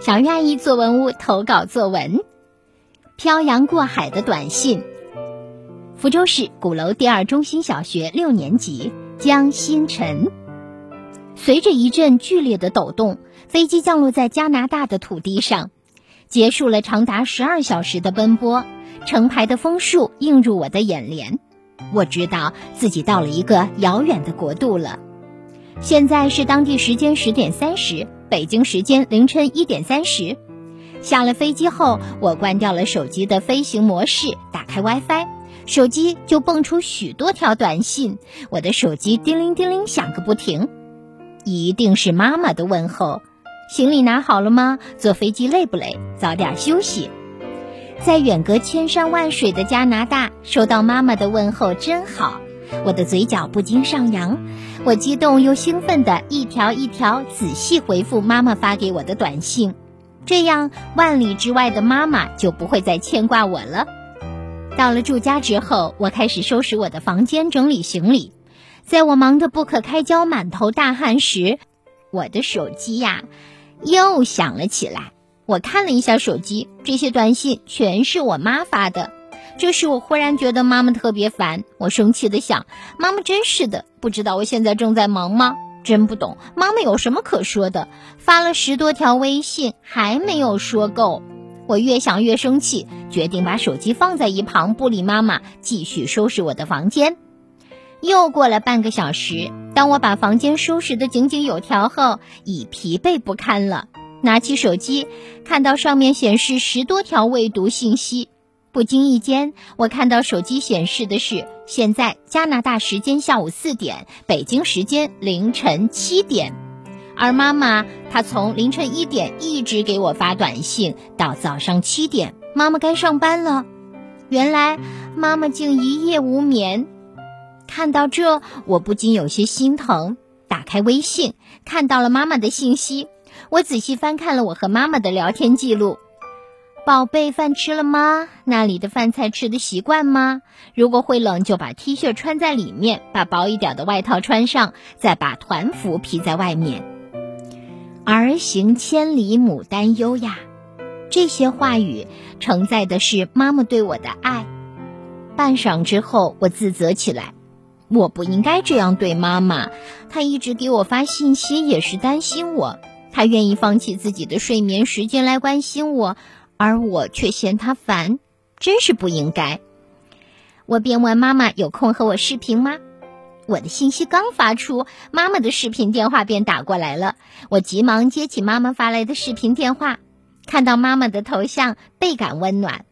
小月阿姨作文屋投稿作文：漂洋过海的短信。福州市鼓楼第二中心小学六年级江星辰。随着一阵剧烈的抖动，飞机降落在加拿大的土地上，结束了长达十二小时的奔波。成排的枫树映入我的眼帘，我知道自己到了一个遥远的国度了。现在是当地时间十点三十，北京时间凌晨一点三十。下了飞机后，我关掉了手机的飞行模式，打开 WiFi，手机就蹦出许多条短信。我的手机叮铃叮铃响个不停，一定是妈妈的问候：“行李拿好了吗？坐飞机累不累？早点休息。”在远隔千山万水的加拿大，收到妈妈的问候真好。我的嘴角不禁上扬，我激动又兴奋的一条一条仔细回复妈妈发给我的短信，这样万里之外的妈妈就不会再牵挂我了。到了住家之后，我开始收拾我的房间，整理行李。在我忙得不可开交、满头大汗时，我的手机呀又响了起来。我看了一下手机，这些短信全是我妈发的。这时，我忽然觉得妈妈特别烦。我生气的想：妈妈真是的，不知道我现在正在忙吗？真不懂妈妈有什么可说的。发了十多条微信还没有说够。我越想越生气，决定把手机放在一旁，不理妈妈，继续收拾我的房间。又过了半个小时，当我把房间收拾得井井有条后，已疲惫不堪了。拿起手机，看到上面显示十多条未读信息。不经意间，我看到手机显示的是现在加拿大时间下午四点，北京时间凌晨七点。而妈妈，她从凌晨一点一直给我发短信，到早上七点，妈妈该上班了。原来妈妈竟一夜无眠。看到这，我不禁有些心疼。打开微信，看到了妈妈的信息，我仔细翻看了我和妈妈的聊天记录。宝贝，饭吃了吗？那里的饭菜吃的习惯吗？如果会冷，就把 T 恤穿在里面，把薄一点的外套穿上，再把团服披在外面。儿行千里母担忧呀，这些话语承载的是妈妈对我的爱。半晌之后，我自责起来，我不应该这样对妈妈。她一直给我发信息，也是担心我。她愿意放弃自己的睡眠时间来关心我。而我却嫌他烦，真是不应该。我便问妈妈：“有空和我视频吗？”我的信息刚发出，妈妈的视频电话便打过来了。我急忙接起妈妈发来的视频电话，看到妈妈的头像，倍感温暖。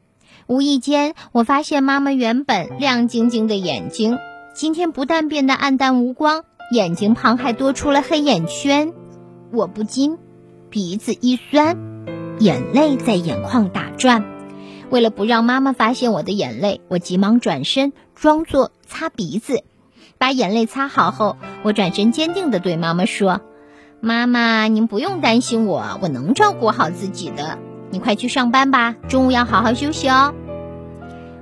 无意间，我发现妈妈原本亮晶晶的眼睛，今天不但变得暗淡无光，眼睛旁还多出了黑眼圈。我不禁鼻子一酸。眼泪在眼眶打转，为了不让妈妈发现我的眼泪，我急忙转身，装作擦鼻子，把眼泪擦好后，我转身坚定地对妈妈说：“妈妈，您不用担心我，我能照顾好自己的。你快去上班吧，中午要好好休息哦。”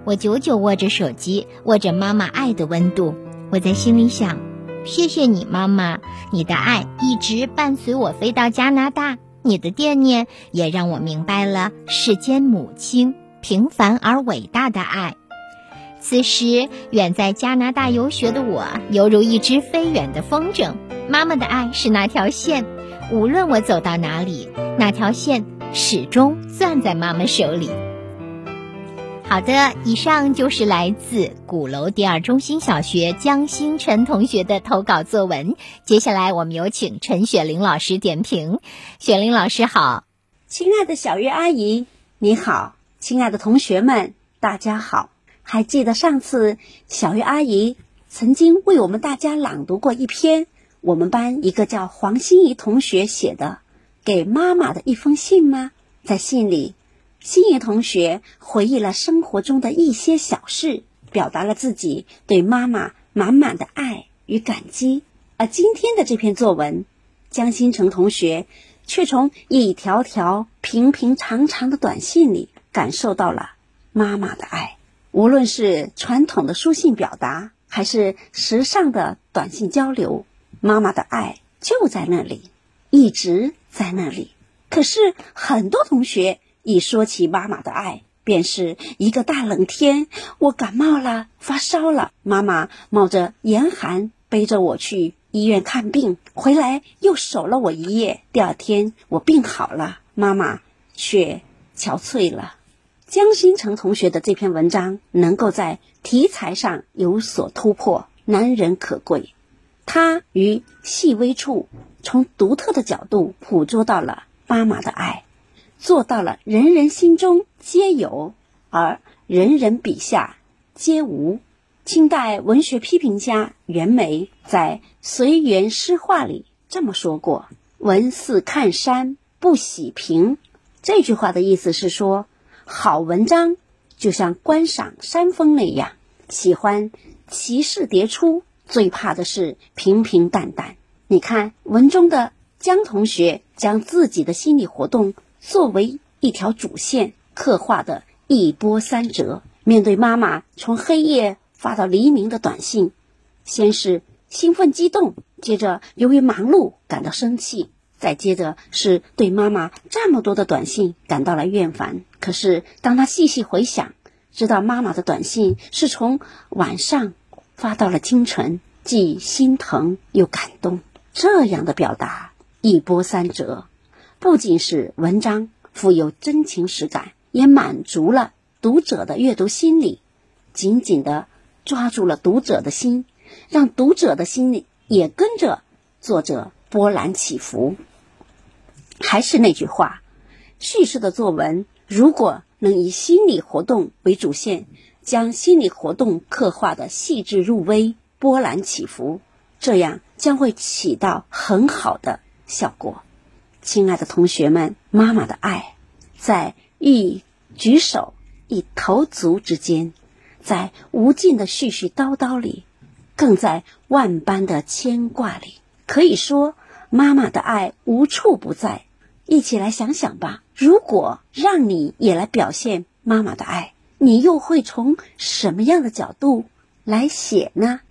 我久久握着手机，握着妈妈爱的温度，我在心里想：谢谢你，妈妈，你的爱一直伴随我飞到加拿大。你的惦念也让我明白了世间母亲平凡而伟大的爱。此时，远在加拿大游学的我，犹如一只飞远的风筝。妈妈的爱是那条线，无论我走到哪里，那条线始终攥在妈妈手里。好的，以上就是来自鼓楼第二中心小学江星辰同学的投稿作文。接下来，我们有请陈雪玲老师点评。雪玲老师好，亲爱的小月阿姨你好，亲爱的同学们大家好。还记得上次小月阿姨曾经为我们大家朗读过一篇我们班一个叫黄心怡同学写的给妈妈的一封信吗？在信里。心怡同学回忆了生活中的一些小事，表达了自己对妈妈满满的爱与感激。而今天的这篇作文，江新成同学却从一条条平平常常的短信里感受到了妈妈的爱。无论是传统的书信表达，还是时尚的短信交流，妈妈的爱就在那里，一直在那里。可是很多同学一说起妈妈的爱，便是一个大冷天，我感冒了，发烧了，妈妈冒着严寒背着我去医院看病，回来又守了我一夜。第二天我病好了，妈妈却憔悴了。江新成同学的这篇文章能够在题材上有所突破，难能可贵。他于细微处，从独特的角度捕捉到了妈妈的爱。做到了人人心中皆有，而人人笔下皆无。清代文学批评家袁枚在《随园诗话》里这么说过：“文似看山不喜平。”这句话的意思是说，好文章就像观赏山峰那样，喜欢奇势迭出，最怕的是平平淡淡。你看文中的江同学将自己的心理活动。作为一条主线刻画的一波三折，面对妈妈从黑夜发到黎明的短信，先是兴奋激动，接着由于忙碌感到生气，再接着是对妈妈这么多的短信感到了厌烦。可是当他细细回想，知道妈妈的短信是从晚上发到了清晨，既心疼又感动。这样的表达一波三折。不仅是文章富有真情实感，也满足了读者的阅读心理，紧紧的抓住了读者的心，让读者的心里也跟着作者波澜起伏。还是那句话，叙事的作文如果能以心理活动为主线，将心理活动刻画的细致入微、波澜起伏，这样将会起到很好的效果。亲爱的同学们，妈妈的爱，在一举手一投足之间，在无尽的絮絮叨叨里，更在万般的牵挂里。可以说，妈妈的爱无处不在。一起来想想吧，如果让你也来表现妈妈的爱，你又会从什么样的角度来写呢？